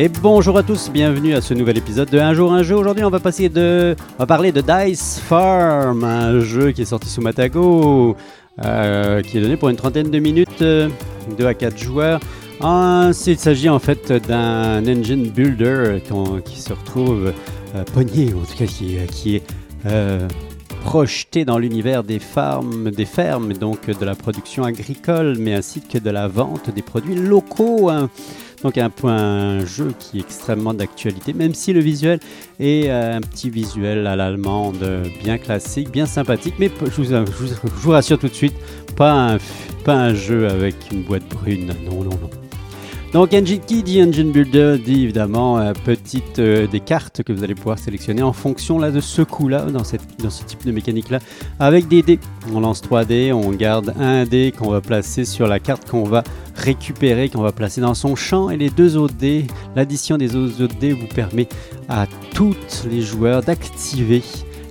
Et bonjour à tous, bienvenue à ce nouvel épisode de Un jour un jeu. Aujourd'hui, on va passer de, va parler de Dice Farm, un jeu qui est sorti sous Matago, euh, qui est donné pour une trentaine de minutes, euh, 2 à 4 joueurs. Il s'agit en fait d'un engine builder qui se retrouve euh, pogné, en tout cas qui, qui est euh, projeté dans l'univers des farms, des fermes, donc de la production agricole, mais ainsi que de la vente des produits locaux. hein. Donc un jeu qui est extrêmement d'actualité, même si le visuel est euh, un petit visuel à l'allemande, bien classique, bien sympathique, mais je vous, rassure tout de suite, pas un, pas un jeu avec une boîte brune, non, non, non. Donc Engine qui dit Engine Builder dit évidemment euh, petite euh, des cartes que vous allez pouvoir sélectionner en fonction là de ce dans, cette, dans ce type de mécanique là avec des dés. On lance 3 dés, on garde un dé qu'on va placer sur la carte qu'on va récupérer, qu'on va placer dans son champ et les deux autres dés, l'addition des autres dés vous permet à tous les joueurs d'activer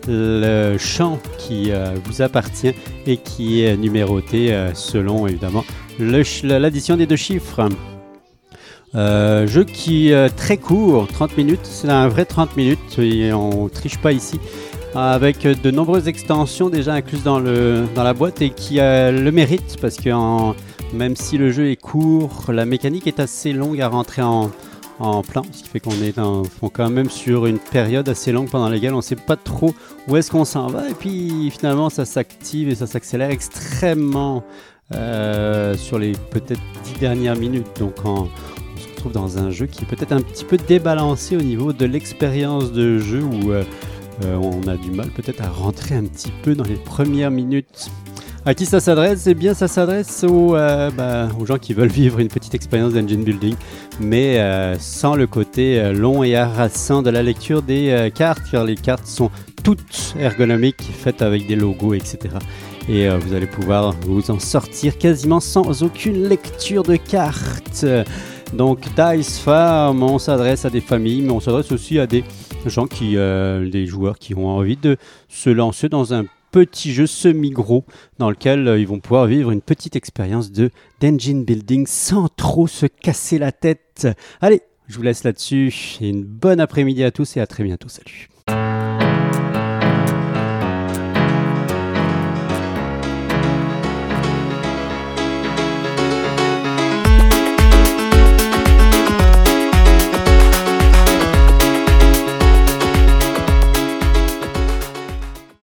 le champ qui euh, vous appartient et qui est numéroté selon évidemment l'addition des deux chiffres. Euh, jeu qui est très court, 30 minutes, c'est un vrai 30 minutes et on triche pas ici. Avec de nombreuses extensions déjà incluses dans, le, dans la boîte et qui le mérite parce que même si le jeu est court, la mécanique est assez longue à rentrer en, en plan, ce qui fait qu'on est quand même sur une période assez longue pendant laquelle on ne sait pas trop où est-ce qu'on s'en va et puis finalement ça s'active et ça s'accélère extrêmement euh, sur les peut-être 10 dernières minutes. Donc en- retrouve dans un jeu qui est peut-être un petit peu débalancé au niveau de l'expérience de jeu où euh, euh, on a du mal peut-être à rentrer un petit peu dans les premières minutes. À qui ça s'adresse? Eh bien, ça s'adresse aux, euh, bah, gens qui veulent vivre une petite expérience d'engine building, mais sans le côté long et harassant de la lecture des cartes, car les cartes sont toutes ergonomiques, faites avec des logos, etc. Et vous allez pouvoir vous en sortir quasiment sans aucune lecture de cartes. Donc Dice Farm, on s'adresse à des familles, mais on s'adresse aussi à des gens qui, euh, des joueurs qui ont envie de se lancer dans un petit jeu semi-gros dans lequel euh, ils vont pouvoir vivre une petite expérience de d'engine building sans trop se casser la tête. Allez, je vous laisse là-dessus une bonne après-midi à tous et à très bientôt. Salut.